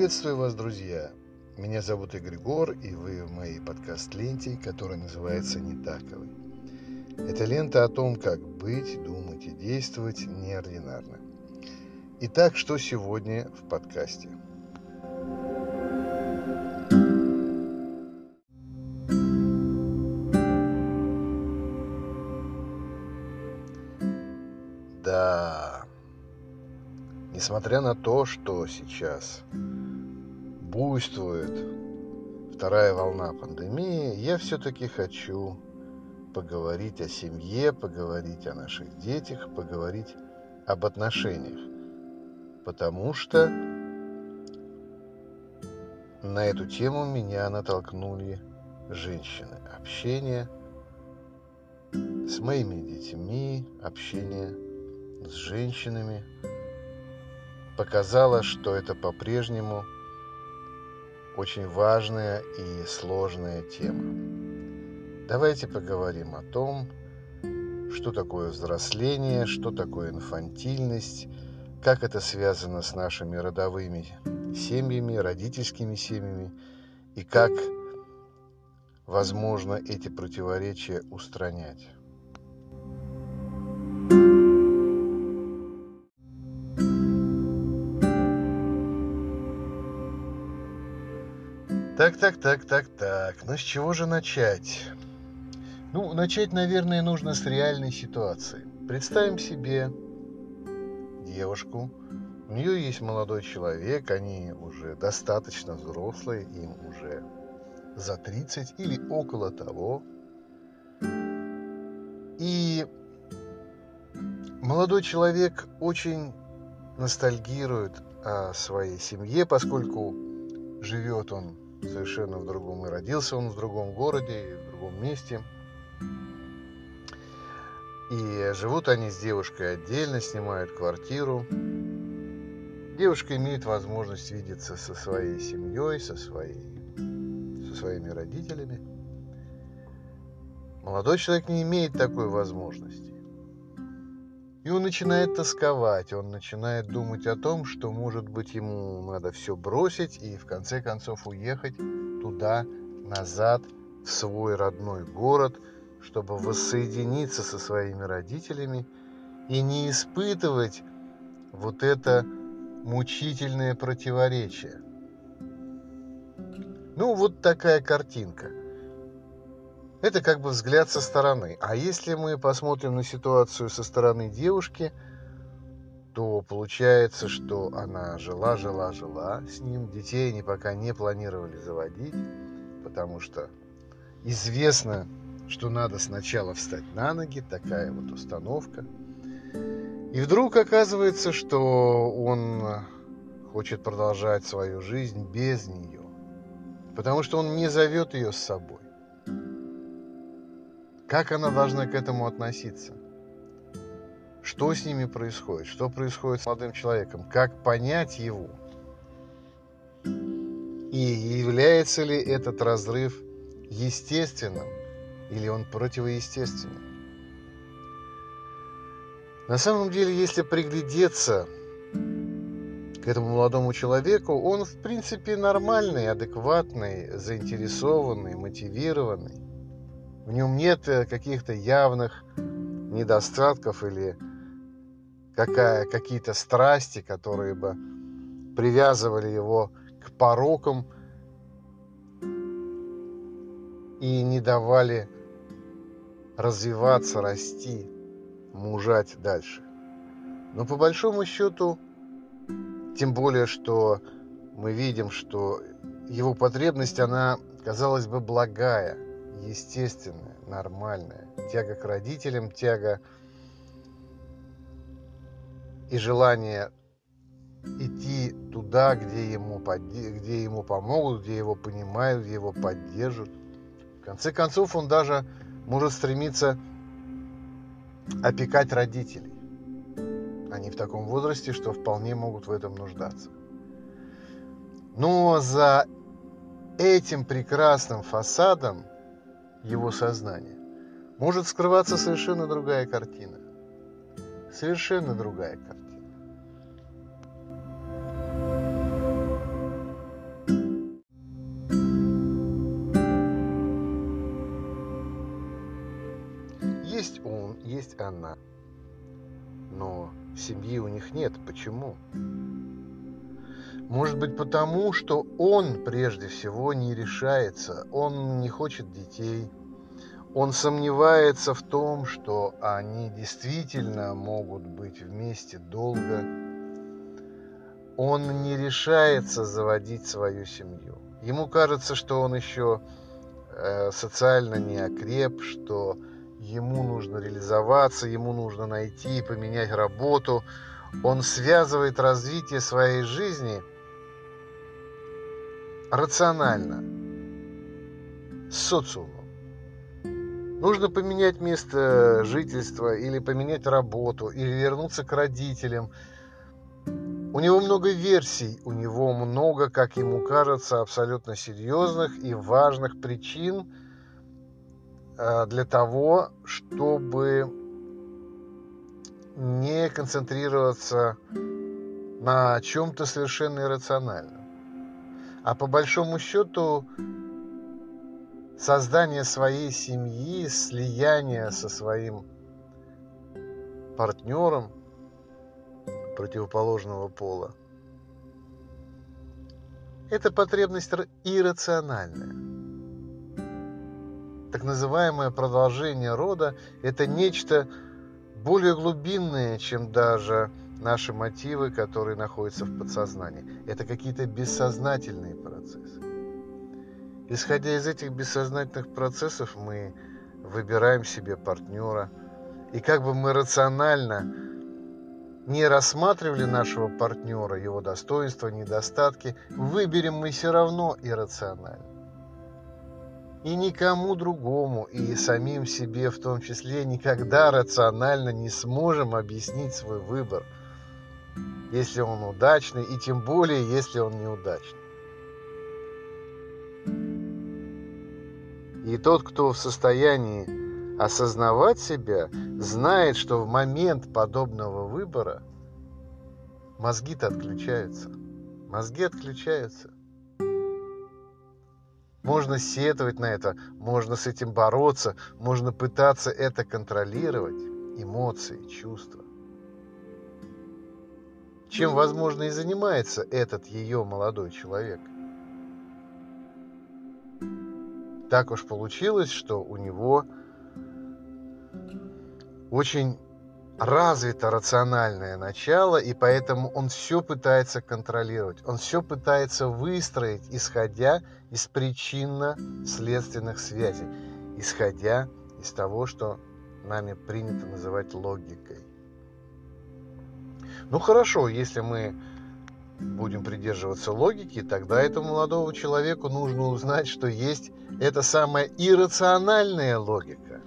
Приветствую вас, друзья! Меня зовут Игорь Гор, и вы в моей подкаст-ленте, которая называется «Нетаковый». Это лента о том, как быть, думать и действовать неординарно. Итак, что сегодня в подкасте? Да, несмотря на то, что сейчас буйствует вторая волна пандемии, я все-таки хочу поговорить о семье, поговорить о наших детях, поговорить об отношениях. Потому что на эту тему меня натолкнули женщины. Общение с моими детьми, общение с женщинами показало, что это по-прежнему – очень важная и сложная тема. Давайте поговорим о том, что такое взросление, что такое инфантильность, как это связано с нашими родовыми семьями, родительскими семьями, и как возможно эти противоречия устранять. Так, так, так, так, так. Ну с чего же начать? Ну, начать, наверное, нужно с реальной ситуации. Представим себе девушку. У нее есть молодой человек, они уже достаточно взрослые, им уже за 30 или около того. И молодой человек очень ностальгирует о своей семье, поскольку живет он совершенно в другом. И родился он в другом городе, в другом месте. И живут они с девушкой отдельно, снимают квартиру. Девушка имеет возможность видеться со своей семьей, со, своей, со своими родителями. Молодой человек не имеет такой возможности. И он начинает тосковать, он начинает думать о том, что, может быть, ему надо все бросить и, в конце концов, уехать туда, назад, в свой родной город, чтобы воссоединиться со своими родителями и не испытывать вот это мучительное противоречие. Ну, вот такая картинка – это как бы взгляд со стороны. А если мы посмотрим на ситуацию со стороны девушки, то получается, что она жила, жила, жила с ним. Детей они пока не планировали заводить, потому что известно, что надо сначала встать на ноги, такая вот установка. И вдруг оказывается, что он хочет продолжать свою жизнь без нее, потому что он не зовет ее с собой. Как она должна к этому относиться? Что с ними происходит? Что происходит с молодым человеком? Как понять его? И является ли этот разрыв естественным или он противоестественным? На самом деле, если приглядеться к этому молодому человеку, он в принципе нормальный, адекватный, заинтересованный, мотивированный. В нем нет э, каких-то явных недостатков или какие-то страсти, которые бы привязывали его к порокам и не давали развиваться, расти, мужать дальше. Но по большому счету, тем более, что мы видим, что его потребность, она, казалось бы, благая – естественная, нормальная. Тяга к родителям, тяга и желание идти туда, где ему, где ему помогут, где его понимают, где его поддержат. В конце концов, он даже может стремиться опекать родителей. Они в таком возрасте, что вполне могут в этом нуждаться. Но за этим прекрасным фасадом его сознания, может скрываться совершенно другая картина. Совершенно другая картина. Есть он, есть она. Но семьи у них нет. Почему? Может быть потому, что он прежде всего не решается, он не хочет детей, он сомневается в том, что они действительно могут быть вместе долго. Он не решается заводить свою семью. Ему кажется, что он еще э, социально не окреп, что ему нужно реализоваться, ему нужно найти и поменять работу. Он связывает развитие своей жизни рационально с социумом. Нужно поменять место жительства или поменять работу, или вернуться к родителям. У него много версий, у него много, как ему кажется, абсолютно серьезных и важных причин э, для того, чтобы не концентрироваться на чем-то совершенно иррациональном. А по большому счету создание своей семьи, слияние со своим партнером противоположного пола. Это потребность иррациональная. Так называемое продолжение рода – это нечто более глубинное, чем даже наши мотивы, которые находятся в подсознании. Это какие-то бессознательные процессы. Исходя из этих бессознательных процессов, мы выбираем себе партнера. И как бы мы рационально не рассматривали нашего партнера, его достоинства, недостатки, выберем мы все равно иррационально. И никому другому, и самим себе в том числе, никогда рационально не сможем объяснить свой выбор, если он удачный, и тем более, если он неудачный. И тот, кто в состоянии осознавать себя, знает, что в момент подобного выбора мозги-то отключаются. Мозги отключаются. Можно сетовать на это, можно с этим бороться, можно пытаться это контролировать, эмоции, чувства. Чем, возможно, и занимается этот ее молодой человек – так уж получилось, что у него очень развито рациональное начало, и поэтому он все пытается контролировать, он все пытается выстроить, исходя из причинно-следственных связей, исходя из того, что нами принято называть логикой. Ну хорошо, если мы будем придерживаться логики, тогда этому молодому человеку нужно узнать, что есть эта самая иррациональная логика.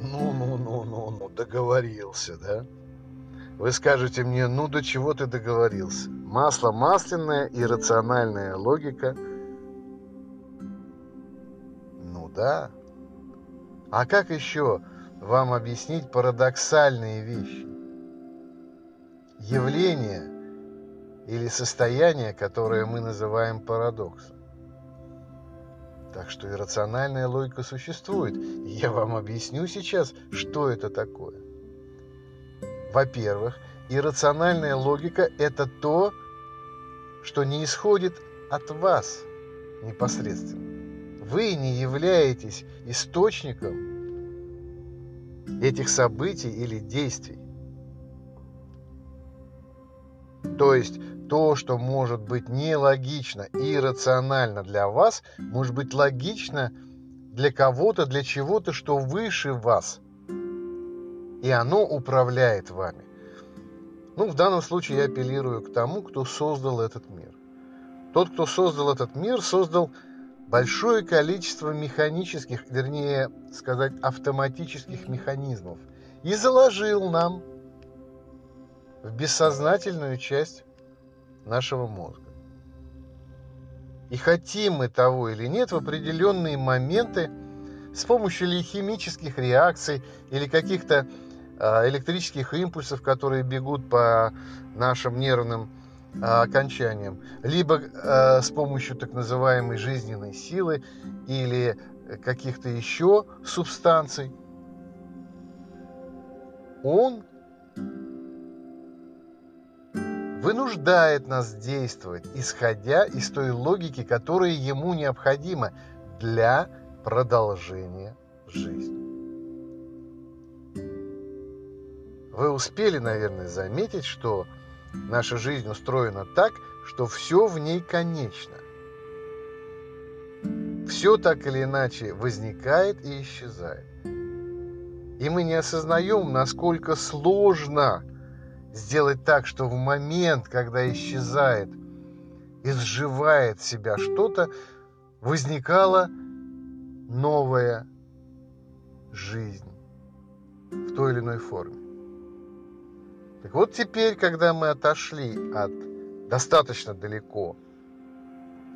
Ну-ну-ну-ну-ну, договорился, да? Вы скажете мне, ну до чего ты договорился? Масло масляное, иррациональная логика – да? А как еще вам объяснить парадоксальные вещи? Явление или состояние, которое мы называем парадоксом. Так что иррациональная логика существует. Я вам объясню сейчас, что это такое. Во-первых, иррациональная логика – это то, что не исходит от вас непосредственно. Вы не являетесь источником этих событий или действий. То есть то, что может быть нелогично и иррационально для вас, может быть логично для кого-то, для чего-то, что выше вас. И оно управляет вами. Ну, в данном случае я апеллирую к тому, кто создал этот мир. Тот, кто создал этот мир, создал большое количество механических, вернее сказать, автоматических механизмов и заложил нам в бессознательную часть нашего мозга. И хотим мы того или нет, в определенные моменты с помощью ли химических реакций или каких-то а, электрических импульсов, которые бегут по нашим нервным окончанием, либо э, с помощью так называемой жизненной силы или каких-то еще субстанций, он вынуждает нас действовать, исходя из той логики, которая ему необходима для продолжения жизни. Вы успели, наверное, заметить, что наша жизнь устроена так, что все в ней конечно. Все так или иначе возникает и исчезает. И мы не осознаем, насколько сложно сделать так, что в момент, когда исчезает, изживает себя что-то, возникала новая жизнь в той или иной форме. Так вот теперь, когда мы отошли от достаточно далеко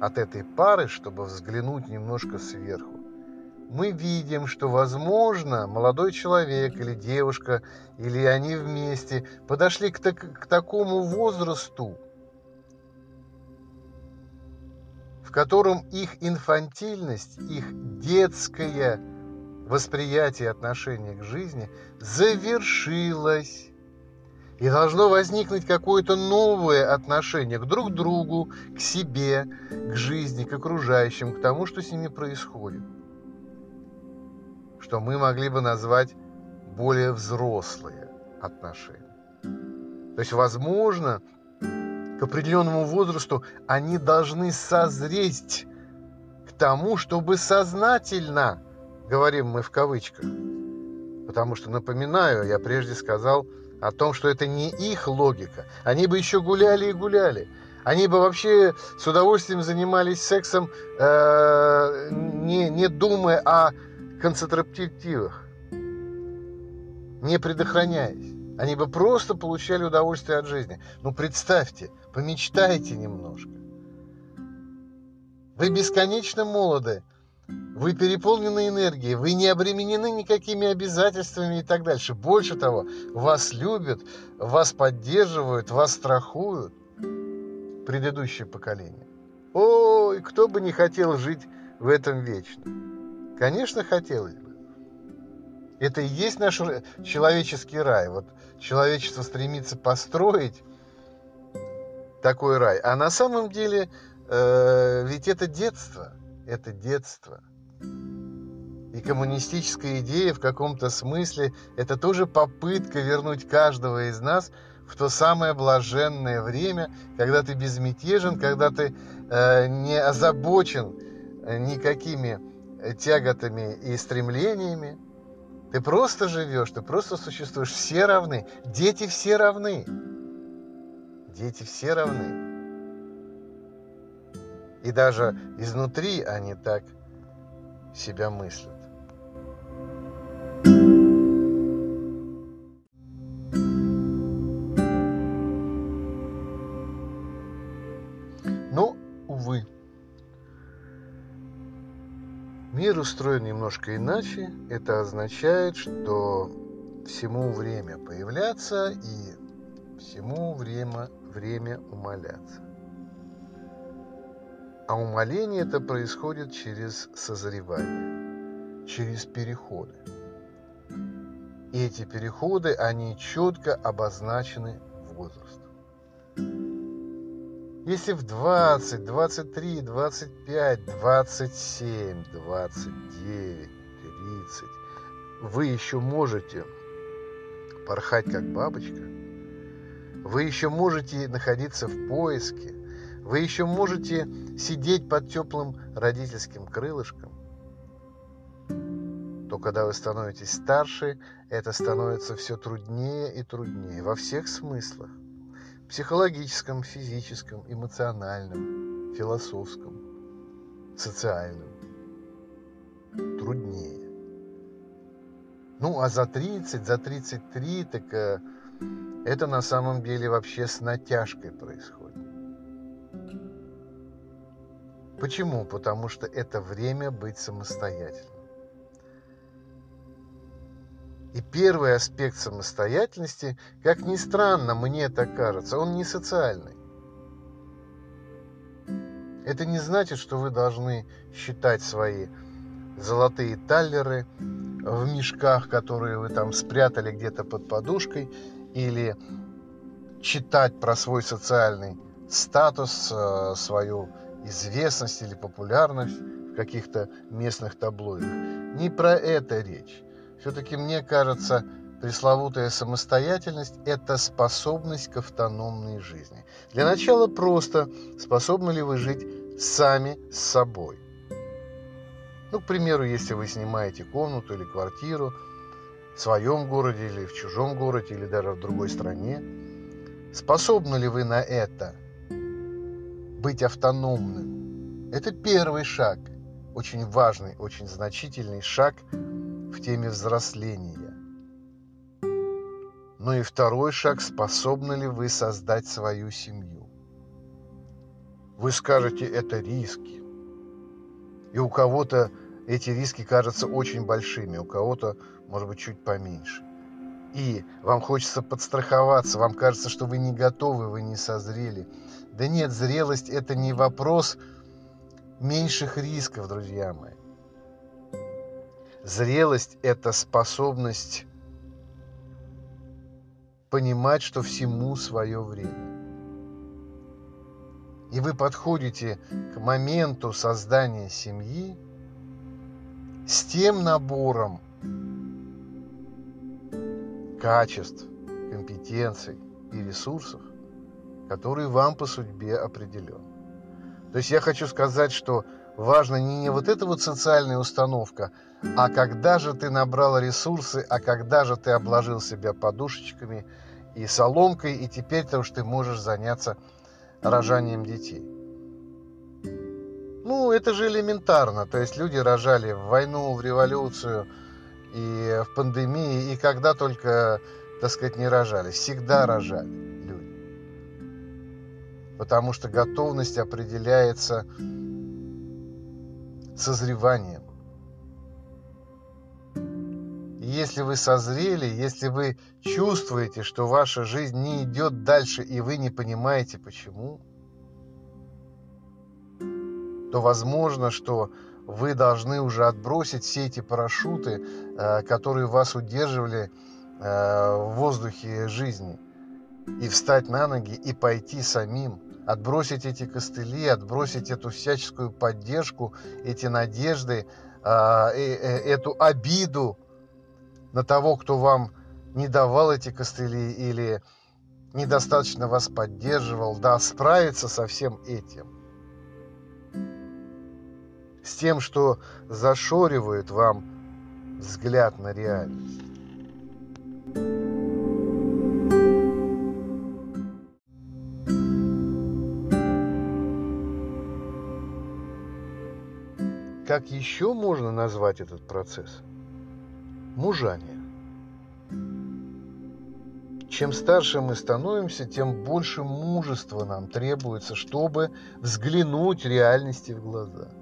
от этой пары, чтобы взглянуть немножко сверху, мы видим, что, возможно, молодой человек или девушка, или они вместе подошли к, так, к такому возрасту, в котором их инфантильность, их детское восприятие отношения к жизни завершилось и должно возникнуть какое-то новое отношение к друг другу, к себе, к жизни, к окружающим, к тому, что с ними происходит. Что мы могли бы назвать более взрослые отношения. То есть, возможно, к определенному возрасту они должны созреть к тому, чтобы сознательно, говорим мы в кавычках, потому что, напоминаю, я прежде сказал – о том, что это не их логика. Они бы еще гуляли и гуляли. Они бы вообще с удовольствием занимались сексом, э, не, не думая о концентративах, не предохраняясь. Они бы просто получали удовольствие от жизни. Ну, представьте, помечтайте немножко. Вы бесконечно молоды, вы переполнены энергией, вы не обременены никакими обязательствами и так дальше. Больше того, вас любят, вас поддерживают, вас страхуют. Предыдущее поколение. Ой, кто бы не хотел жить в этом вечно? Конечно, хотелось бы. Это и есть наш человеческий рай. Вот человечество стремится построить такой рай. А на самом деле, э, ведь это детство – это детство. И коммунистическая идея в каком-то смысле – это тоже попытка вернуть каждого из нас в то самое блаженное время, когда ты безмятежен, когда ты э, не озабочен э, никакими тяготами и стремлениями. Ты просто живешь, ты просто существуешь. Все равны. Дети все равны. Дети все равны. И даже изнутри они так себя мыслят. Но, увы, мир устроен немножко иначе. Это означает, что всему время появляться и всему время, время умоляться. А умоление это происходит через созревание, через переходы. И эти переходы, они четко обозначены возрастом. Если в 20, 23, 25, 27, 29, 30 вы еще можете порхать как бабочка, вы еще можете находиться в поиске, вы еще можете сидеть под теплым родительским крылышком. То когда вы становитесь старше, это становится все труднее и труднее во всех смыслах. Психологическом, физическом, эмоциональном, философском, социальном. Труднее. Ну, а за 30, за 33, так э, это на самом деле вообще с натяжкой происходит. Почему? Потому что это время быть самостоятельным. И первый аспект самостоятельности, как ни странно, мне так кажется, он не социальный. Это не значит, что вы должны считать свои золотые таллеры в мешках, которые вы там спрятали где-то под подушкой, или читать про свой социальный статус, э, свою известность или популярность в каких-то местных таблоидах. Не про это речь. Все-таки мне кажется, пресловутая самостоятельность – это способность к автономной жизни. Для начала просто, способны ли вы жить сами с собой. Ну, к примеру, если вы снимаете комнату или квартиру в своем городе или в чужом городе или даже в другой стране, способны ли вы на это быть автономным? Это первый шаг, очень важный, очень значительный шаг в теме взросления. Ну и второй шаг, способны ли вы создать свою семью? Вы скажете, это риски. И у кого-то эти риски кажутся очень большими, у кого-то, может быть, чуть поменьше. И вам хочется подстраховаться, вам кажется, что вы не готовы, вы не созрели. Да нет, зрелость – это не вопрос меньших рисков, друзья мои. Зрелость – это способность понимать, что всему свое время. И вы подходите к моменту создания семьи с тем набором качеств, компетенций и ресурсов, который вам по судьбе определен. То есть я хочу сказать, что важно не вот эта вот социальная установка, а когда же ты набрал ресурсы, а когда же ты обложил себя подушечками и соломкой, и теперь-то уж ты можешь заняться рожанием детей. Ну, это же элементарно. То есть люди рожали в войну, в революцию и в пандемии, и когда только, так сказать, не рожали. Всегда рожали. Потому что готовность определяется созреванием. И если вы созрели, если вы чувствуете, что ваша жизнь не идет дальше, и вы не понимаете почему, то возможно, что вы должны уже отбросить все эти парашюты, э, которые вас удерживали э, в воздухе жизни, и встать на ноги и пойти самим, отбросить эти костыли, отбросить эту всяческую поддержку, эти надежды, э, эту обиду на того, кто вам не давал эти костыли или недостаточно вас поддерживал, да, справиться со всем этим с тем, что зашоривает вам взгляд на реальность. Как еще можно назвать этот процесс? Мужание. Чем старше мы становимся, тем больше мужества нам требуется, чтобы взглянуть реальности в глаза –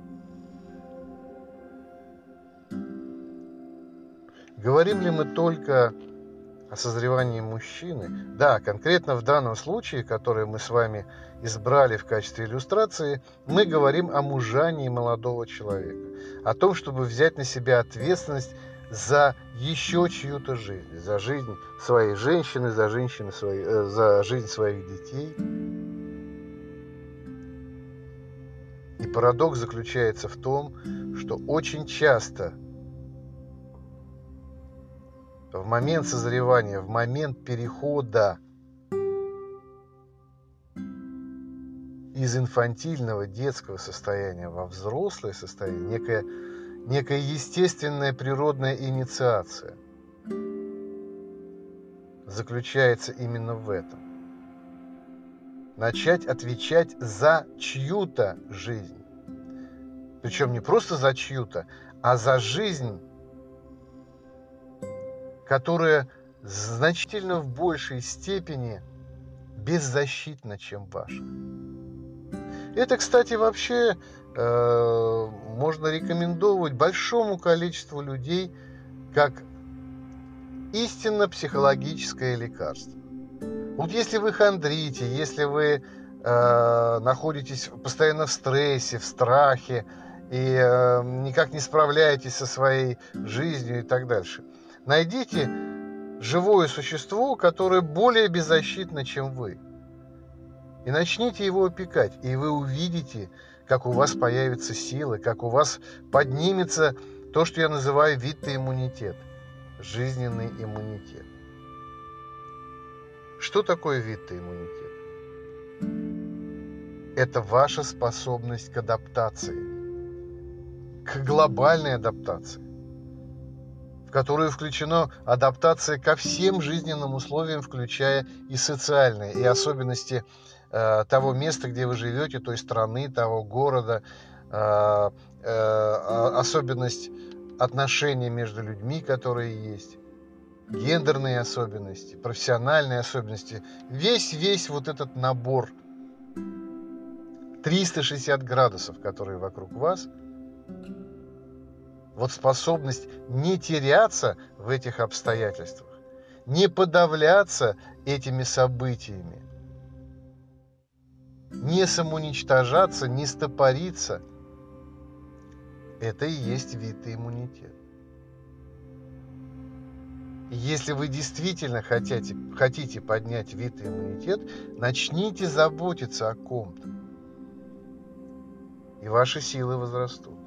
Говорим ли мы только о созревании мужчины? Да, конкретно в данном случае, который мы с вами избрали в качестве иллюстрации, мы говорим о мужании молодого человека, о том, чтобы взять на себя ответственность за еще чью-то жизнь, за жизнь своей женщины, за, женщины своей, э, за жизнь своих детей. И парадокс заключается в том, что очень часто в момент созревания, в момент перехода из инфантильного детского состояния во взрослое состояние, некая, некая естественная природная инициация заключается именно в этом. Начать отвечать за чью-то жизнь. Причем не просто за чью-то, а за жизнь которая значительно в большей степени беззащитна, чем ваша. Это, кстати, вообще э, можно рекомендовать большому количеству людей как истинно психологическое лекарство. Вот если вы хандрите, если вы э, находитесь постоянно в стрессе, в страхе и э, никак не справляетесь со своей жизнью и так дальше. Найдите живое существо, которое более беззащитно, чем вы. И начните его опекать, и вы увидите, как у вас появится сила, как у вас поднимется то, что я называю витый иммунитет, жизненный иммунитет. Что такое витый иммунитет? Это ваша способность к адаптации, к глобальной адаптации, в которую включена адаптация ко всем жизненным условиям, включая и социальные, и особенности э, того места, где вы живете, той страны, того города, э, э, особенность отношений между людьми, которые есть гендерные особенности, профессиональные особенности, весь-весь вот этот набор 360 градусов, которые вокруг вас, вот способность не теряться в этих обстоятельствах, не подавляться этими событиями, не самоуничтожаться, не стопориться, это и есть вид иммунитет. Если вы действительно хотите, хотите поднять вид иммунитет, начните заботиться о ком-то. И ваши силы возрастут.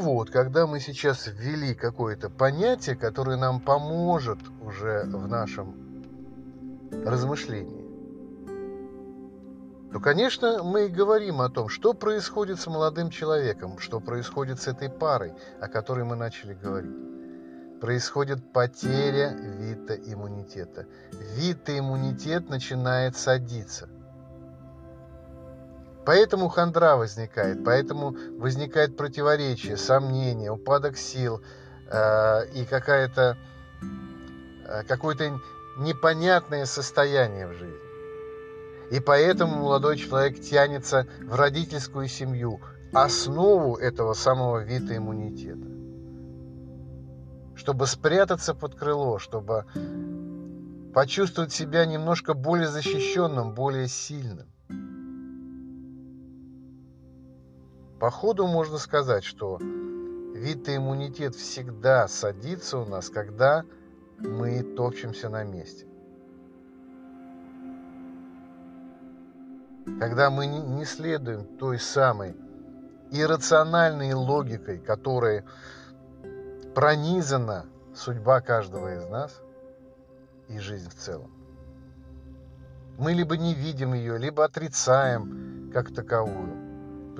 Вот, когда мы сейчас ввели какое-то понятие, которое нам поможет уже в нашем размышлении, то, конечно, мы говорим о том, что происходит с молодым человеком, что происходит с этой парой, о которой мы начали говорить. Происходит потеря вита иммунитета. Вита иммунитет начинает садиться. Поэтому хандра возникает, поэтому возникает противоречие, сомнение, упадок сил э, и какая-то э, какое-то непонятное состояние в жизни. И поэтому молодой человек тянется в родительскую семью, основу этого самого вида иммунитета. Чтобы спрятаться под крыло, чтобы почувствовать себя немножко более защищенным, более сильным. По ходу можно сказать, что вид иммунитет всегда садится у нас, когда мы топчемся на месте. когда мы не следуем той самой иррациональной логикой, которой пронизана судьба каждого из нас и жизнь в целом. Мы либо не видим ее, либо отрицаем как таковую,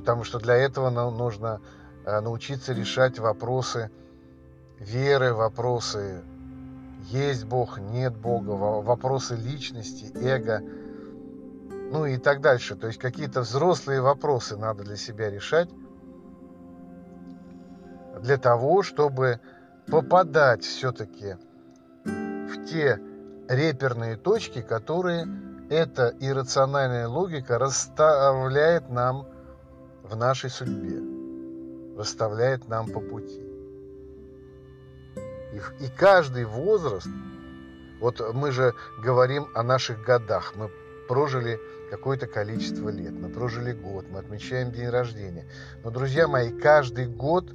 потому что для этого нужно э, научиться решать вопросы веры, вопросы есть Бог, нет Бога, вопросы личности, эго – ну и так дальше. То есть какие-то взрослые вопросы надо для себя решать для того, чтобы попадать все-таки в те реперные точки, которые эта иррациональная логика расставляет нам в нашей судьбе, расставляет нам по пути. И, и каждый возраст, вот мы же говорим о наших годах, мы прожили какое-то количество лет. Мы прожили год, мы отмечаем день рождения. Но, друзья мои, каждый год,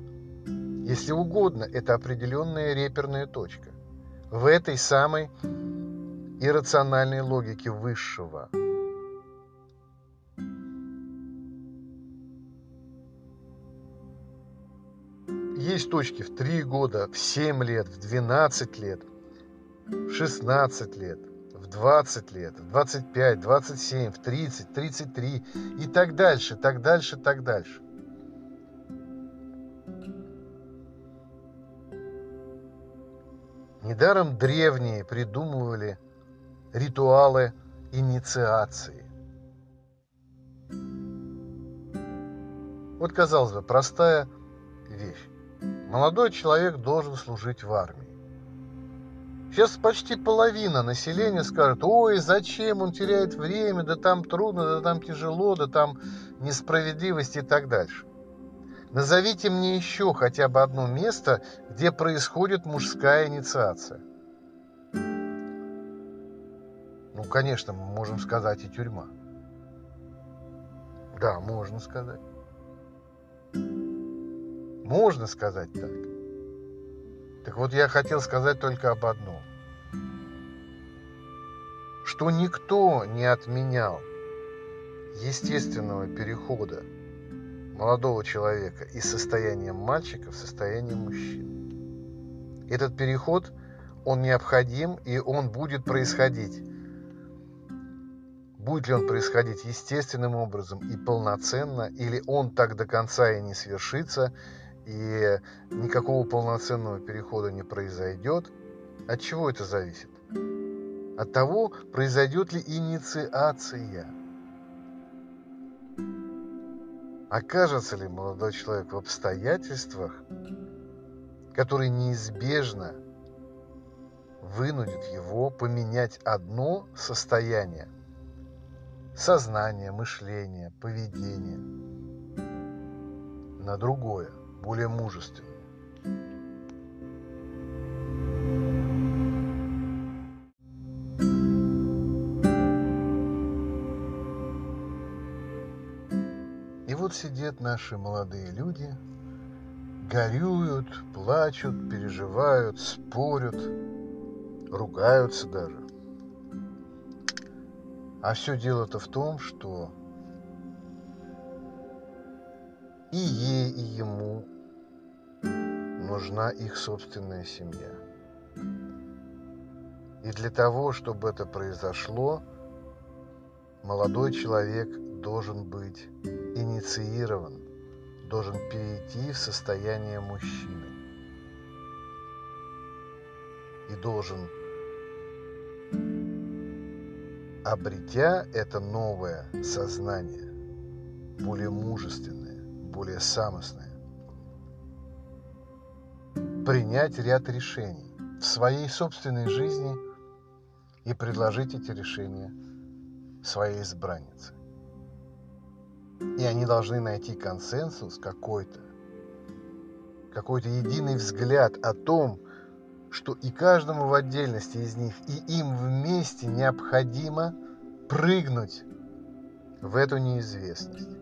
если угодно, это определенная реперная точка. В этой самой иррациональной логике высшего. Есть точки в 3 года, в 7 лет, в 12 лет, в 16 лет – в 20 лет, в 25, 27, в 30, 33 и так дальше, так дальше, так дальше. Недаром древние придумывали ритуалы инициации. Вот, казалось бы, простая вещь. Молодой человек должен служить в армии. Сейчас почти половина населения скажет, ой, зачем он теряет время, да там трудно, да там тяжело, да там несправедливость и так дальше. Назовите мне еще хотя бы одно место, где происходит мужская инициация. Ну, конечно, мы можем сказать и тюрьма. Да, можно сказать. Можно сказать так. Так вот, я хотел сказать только об одном. Что никто не отменял естественного перехода молодого человека из состояния мальчика в состояние мужчины. Этот переход, он необходим и он будет происходить. Будет ли он происходить естественным образом и полноценно, или он так до конца и не свершится, и никакого полноценного перехода не произойдет. От чего это зависит? От того, произойдет ли инициация. Окажется ли молодой человек в обстоятельствах, которые неизбежно вынудят его поменять одно состояние сознание, мышление, поведение на другое – более мужественным. И вот сидят наши молодые люди, горюют, плачут, переживают, спорят, ругаются даже. А все дело-то в том, что и ей, и ему нужна их собственная семья. И для того, чтобы это произошло, молодой человек должен быть инициирован, должен перейти в состояние мужчины. И должен, обретя это новое сознание, более мужественное, более самостное, принять ряд решений в своей собственной жизни и предложить эти решения своей избраннице. И они должны найти консенсус какой-то, какой-то единый взгляд о том, что и каждому в отдельности из них, и им вместе необходимо прыгнуть в эту неизвестность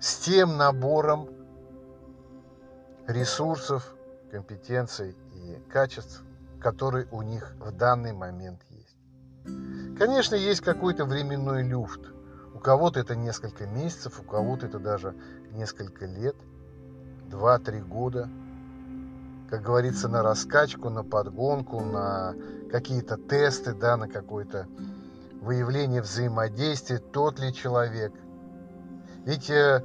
с тем набором ресурсов, компетенций и качеств, которые у них в данный момент есть. Конечно, есть какой-то временной люфт. У кого-то это несколько месяцев, у кого-то это даже несколько лет, 2-3 года. Как говорится, на раскачку, на подгонку, на какие-то тесты, да, на какое-то выявление взаимодействия, тот ли человек. Ведь э,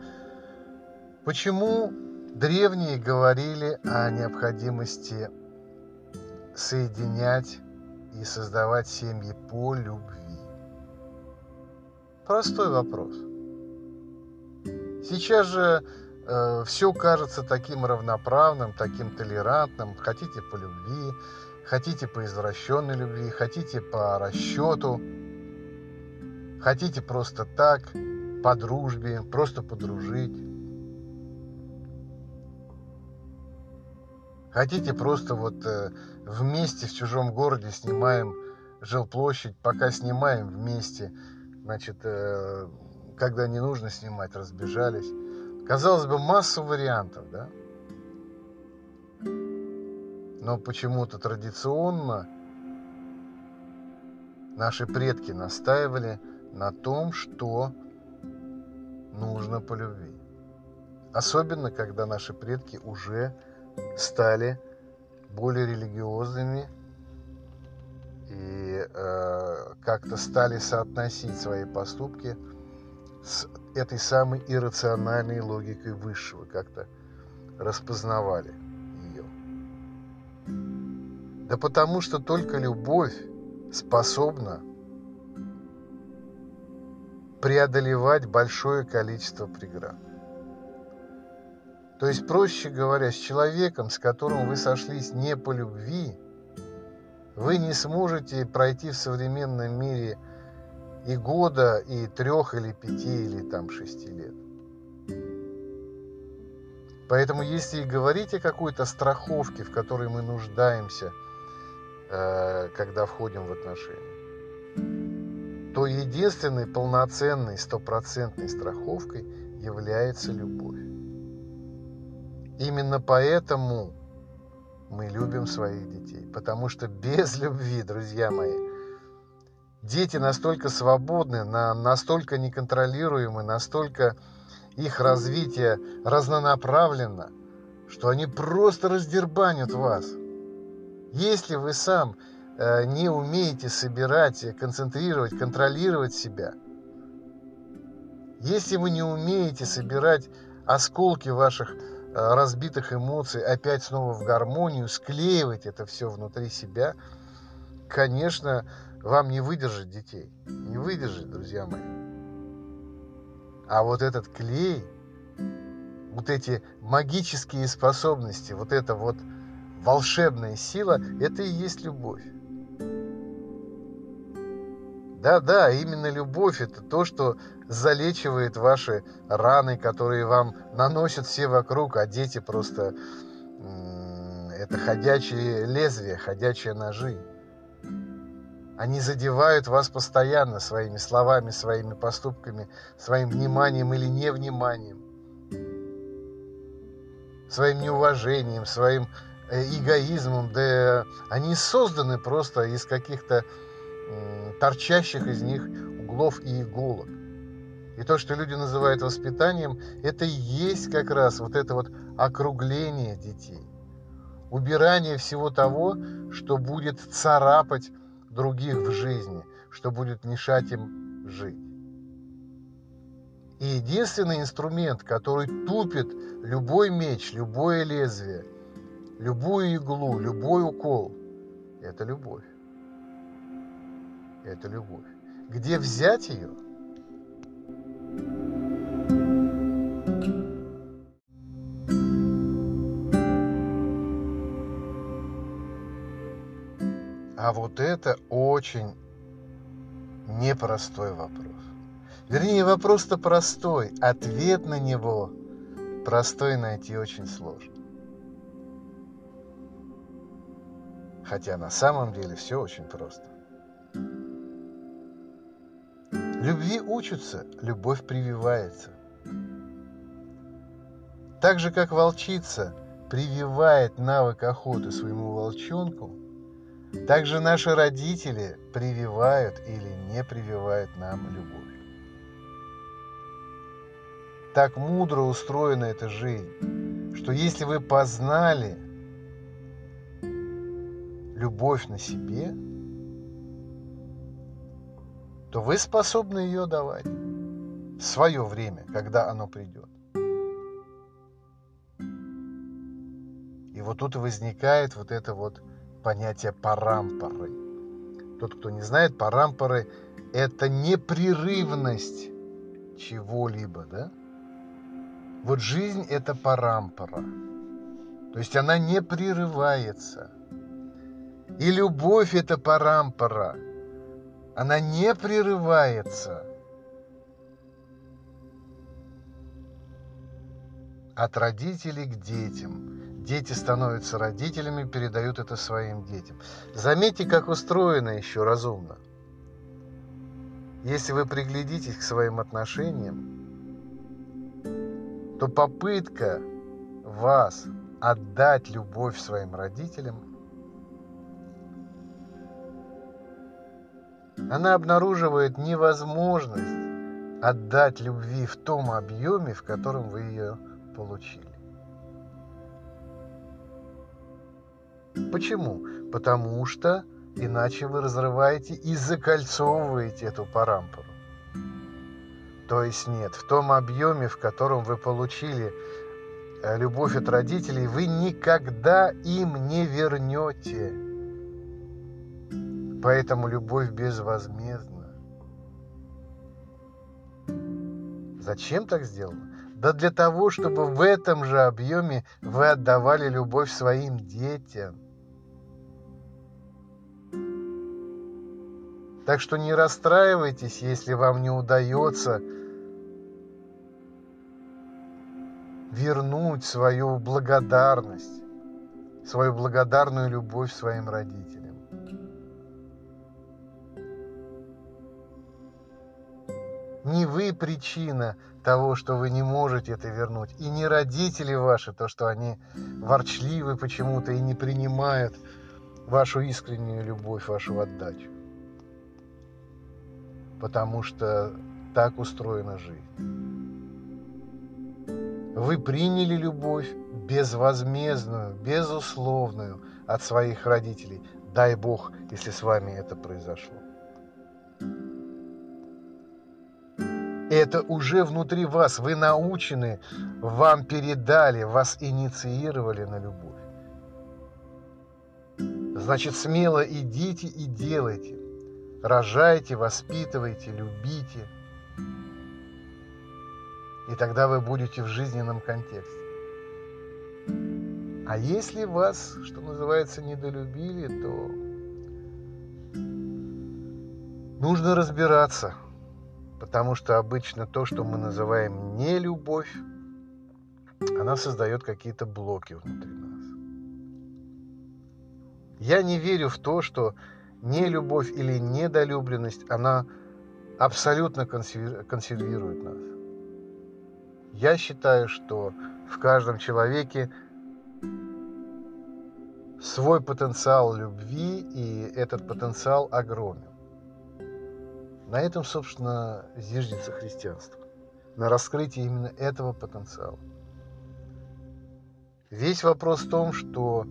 почему Древние говорили о необходимости соединять и создавать семьи по любви. Простой вопрос. Сейчас же э, все кажется таким равноправным, таким толерантным. Хотите по любви, хотите по извращенной любви, хотите по расчету, хотите просто так, по дружбе, просто подружить. Хотите просто вот э, вместе в чужом городе снимаем жилплощадь, пока снимаем вместе, значит, э, когда не нужно снимать, разбежались. Казалось бы, масса вариантов, да? Но почему-то традиционно наши предки настаивали на том, что нужно по любви. Особенно, когда наши предки уже стали более религиозными и э, как-то стали соотносить свои поступки с этой самой иррациональной логикой высшего, как-то распознавали ее. Да потому что только любовь способна преодолевать большое количество преград. То есть, проще говоря, с человеком, с которым вы сошлись не по любви, вы не сможете пройти в современном мире и года, и трех, или пяти, или там шести лет. Поэтому если и говорить о какой-то страховке, в которой мы нуждаемся, э, когда входим в отношения, то единственной полноценной стопроцентной страховкой является любовь. Именно поэтому мы любим своих детей. Потому что без любви, друзья мои, дети настолько свободны, настолько неконтролируемы, настолько их развитие разнонаправленно, что они просто раздербанят вас. Если вы сам Э, не умеете собирать, концентрировать, контролировать себя, если вы не умеете собирать осколки ваших э, разбитых эмоций опять снова в гармонию, склеивать это все внутри себя, конечно, вам не выдержать детей. Не выдержать, друзья мои. А вот этот клей, вот эти магические способности, вот эта вот волшебная сила, это и есть любовь. Да-да, именно любовь – это то, что залечивает ваши раны, которые вам наносят все вокруг, а дети просто – это ходячие лезвия, ходячие ножи. Они задевают вас постоянно своими словами, своими поступками, своим вниманием или невниманием, своим неуважением, своим э, эгоизмом. Да они созданы просто из каких-то торчащих из них углов и иголок. И то, что люди называют воспитанием, это и есть как раз вот это вот округление детей. Убирание всего того, что будет царапать других в жизни, что будет мешать им жить. И единственный инструмент, который тупит любой меч, любое лезвие, любую иглу, любой укол, это любовь эту любовь. Где взять ее? А вот это очень непростой вопрос. Вернее, вопрос-то простой, ответ на него простой найти очень сложно. Хотя на самом деле все очень просто. Любви учатся, любовь прививается. Так же, как волчица прививает навык охоты своему волчонку, так же наши родители прививают или не прививают нам любовь. Так мудро устроена эта жизнь, что если вы познали любовь на себе – то вы способны ее давать в свое время, когда оно придет. И вот тут возникает вот это вот понятие парампоры. Тот, кто не знает, парампоры – это непрерывность чего-либо, да? Вот жизнь – это парампора. То есть она не прерывается. И любовь – это парампора – она не прерывается. От родителей к детям. Дети становятся родителями, передают это своим детям. Заметьте, как устроено еще разумно. Если вы приглядитесь к своим отношениям, то попытка вас отдать любовь своим родителям она обнаруживает невозможность отдать любви в том объеме, в котором вы ее получили. Почему? Потому что иначе вы разрываете и закольцовываете эту парампору. То есть нет, в том объеме, в котором вы получили э, любовь от родителей, вы никогда им не вернете. Поэтому любовь безвозмездна. Зачем так сделано? Да для того, чтобы в этом же объеме вы отдавали любовь своим детям. Так что не расстраивайтесь, если вам не удается вернуть свою благодарность, свою благодарную любовь своим родителям. Не вы причина того, что вы не можете это вернуть, и не родители ваши, то, что они ворчливы почему-то и не принимают вашу искреннюю любовь, вашу отдачу. Потому что так устроена жизнь. Вы приняли любовь безвозмездную, безусловную от своих родителей. Дай Бог, если с вами это произошло. Это уже внутри вас. Вы научены, вам передали, вас инициировали на любовь. Значит, смело идите и делайте. Рожайте, воспитывайте, любите – и тогда вы будете в жизненном контексте. А если вас, что называется, недолюбили, то нужно разбираться, потому что обычно то, что мы называем нелюбовь, она создает какие-то блоки внутри нас. Я не верю в то, что нелюбовь или недолюбленность, она абсолютно консервирует нас. Я считаю, что в каждом человеке свой потенциал любви, и этот потенциал огромен. На этом, собственно, зиждется христианство. На раскрытии именно этого потенциала. Весь вопрос в том, что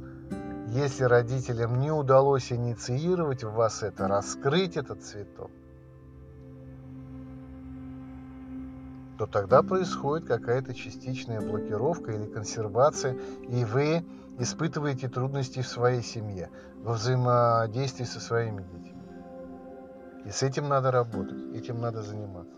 если родителям не удалось инициировать в вас это, раскрыть этот цветок, то тогда происходит какая-то частичная блокировка или консервация, и вы испытываете трудности в своей семье, во взаимодействии со своими детьми. И с этим надо работать, этим надо заниматься.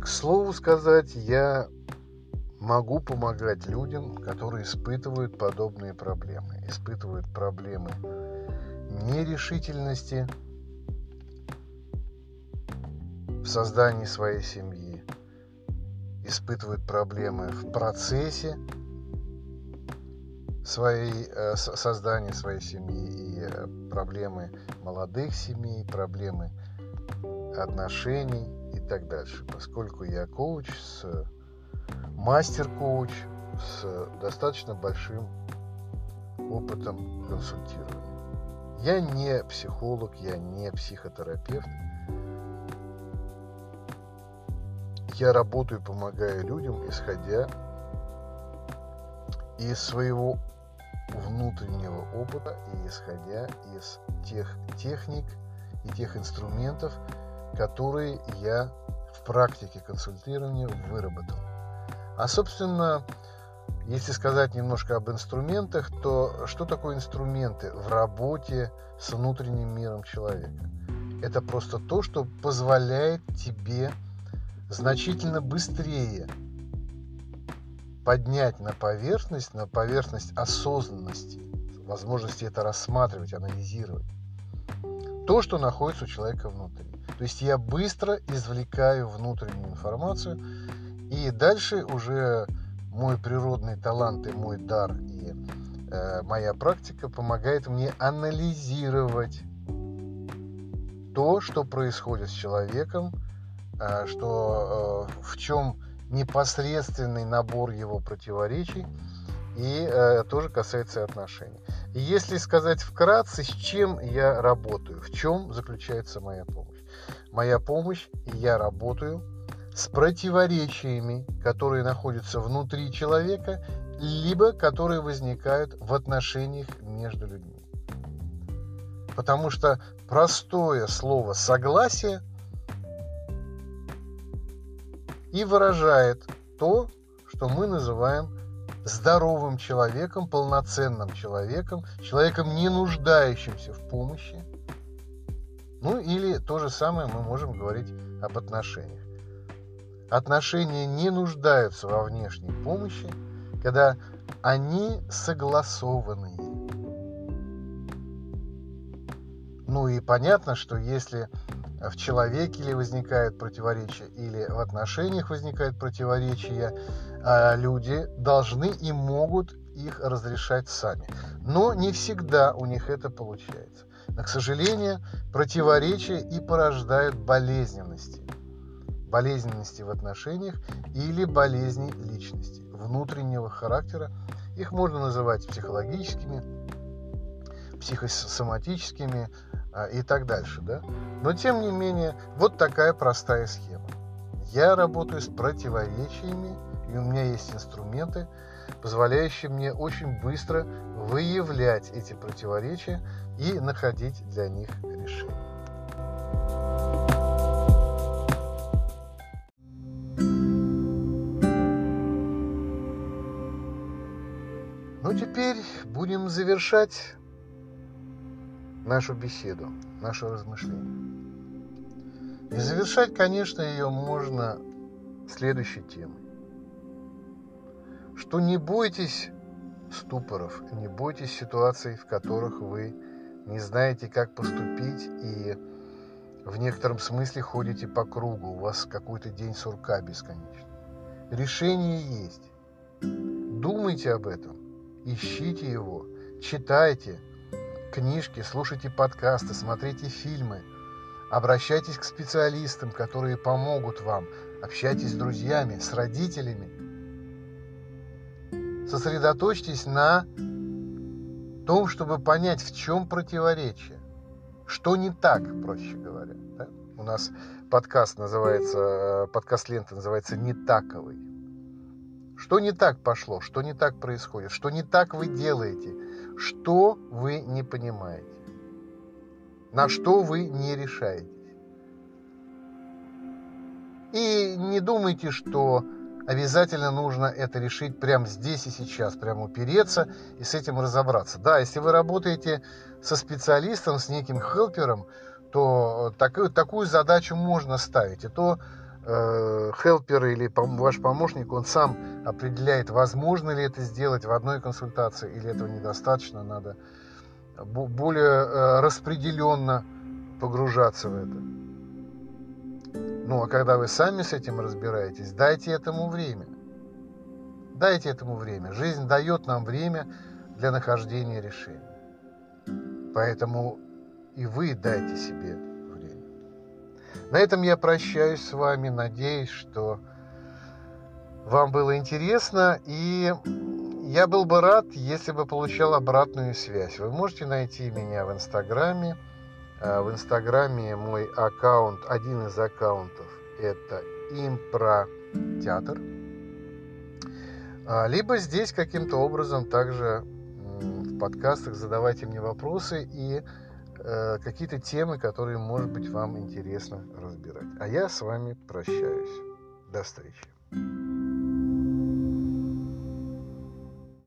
К слову сказать, я могу помогать людям, которые испытывают подобные проблемы. Испытывают проблемы нерешительности в создании своей семьи, испытывают проблемы в процессе своей, э, создания своей семьи и э, проблемы молодых семей, проблемы отношений и так дальше. Поскольку я коуч с мастер-коуч с достаточно большим опытом консультирования. Я не психолог, я не психотерапевт. Я работаю, помогаю людям, исходя из своего внутреннего опыта и исходя из тех техник и тех инструментов, которые я в практике консультирования выработал. А, собственно, если сказать немножко об инструментах, то что такое инструменты в работе с внутренним миром человека? Это просто то, что позволяет тебе значительно быстрее поднять на поверхность, на поверхность осознанности, возможности это рассматривать, анализировать, то, что находится у человека внутри. То есть я быстро извлекаю внутреннюю информацию, и дальше уже мой природный талант и мой дар и э, моя практика помогает мне анализировать то, что происходит с человеком, что э, в чем непосредственный набор его противоречий и э, тоже касается отношений. И если сказать вкратце, с чем я работаю, в чем заключается моя помощь. Моя помощь, я работаю с противоречиями, которые находятся внутри человека, либо которые возникают в отношениях между людьми. Потому что простое слово «согласие» и выражает то, что мы называем здоровым человеком, полноценным человеком, человеком, не нуждающимся в помощи. Ну или то же самое мы можем говорить об отношениях. Отношения не нуждаются во внешней помощи, когда они согласованные. Ну и понятно, что если в человеке или возникает противоречие, или в отношениях возникает противоречие, а люди должны и могут их разрешать сами. Но не всегда у них это получается. Но, к сожалению, противоречия и порождают болезненности. Болезненности в отношениях или болезни личности, внутреннего характера. Их можно называть психологическими, психосоматическими а, и так дальше. Да? Но, тем не менее, вот такая простая схема. Я работаю с противоречиями, и у меня есть инструменты, позволяющие мне очень быстро выявлять эти противоречия и находить для них решение. Ну, теперь будем завершать нашу беседу, наше размышление. И завершать, конечно, ее можно следующей темой. Что не бойтесь ступоров, не бойтесь ситуаций, в которых вы не знаете, как поступить, и в некотором смысле ходите по кругу, у вас какой-то день сурка бесконечный. Решение есть. Думайте об этом, ищите его, читайте книжки, слушайте подкасты, смотрите фильмы, обращайтесь к специалистам, которые помогут вам, общайтесь с друзьями, с родителями. Сосредоточьтесь на том, чтобы понять, в чем противоречие. Что не так, проще говоря. Да? У нас подкаст называется, подкаст лента называется «Не таковый». Что не так пошло, что не так происходит, что не так вы делаете, что вы не понимаете, на что вы не решаетесь. И не думайте, что обязательно нужно это решить прямо здесь и сейчас, прямо упереться и с этим разобраться. Да, если вы работаете со специалистом, с неким хелпером, то такую, такую задачу можно ставить. И то э, хелпер или ваш помощник, он сам определяет, возможно ли это сделать в одной консультации или этого недостаточно, надо более э, распределенно погружаться в это. Ну, а когда вы сами с этим разбираетесь, дайте этому время. Дайте этому время. Жизнь дает нам время для нахождения решений. Поэтому и вы дайте себе. На этом я прощаюсь с вами. Надеюсь, что вам было интересно. И я был бы рад, если бы получал обратную связь. Вы можете найти меня в Инстаграме Э, в Инстаграме мой аккаунт, один из аккаунтов, это импротеатр. А, либо здесь каким-то образом также в подкастах задавайте мне вопросы и э, какие-то темы, которые, может быть, вам интересно разбирать. А я с вами прощаюсь. До встречи.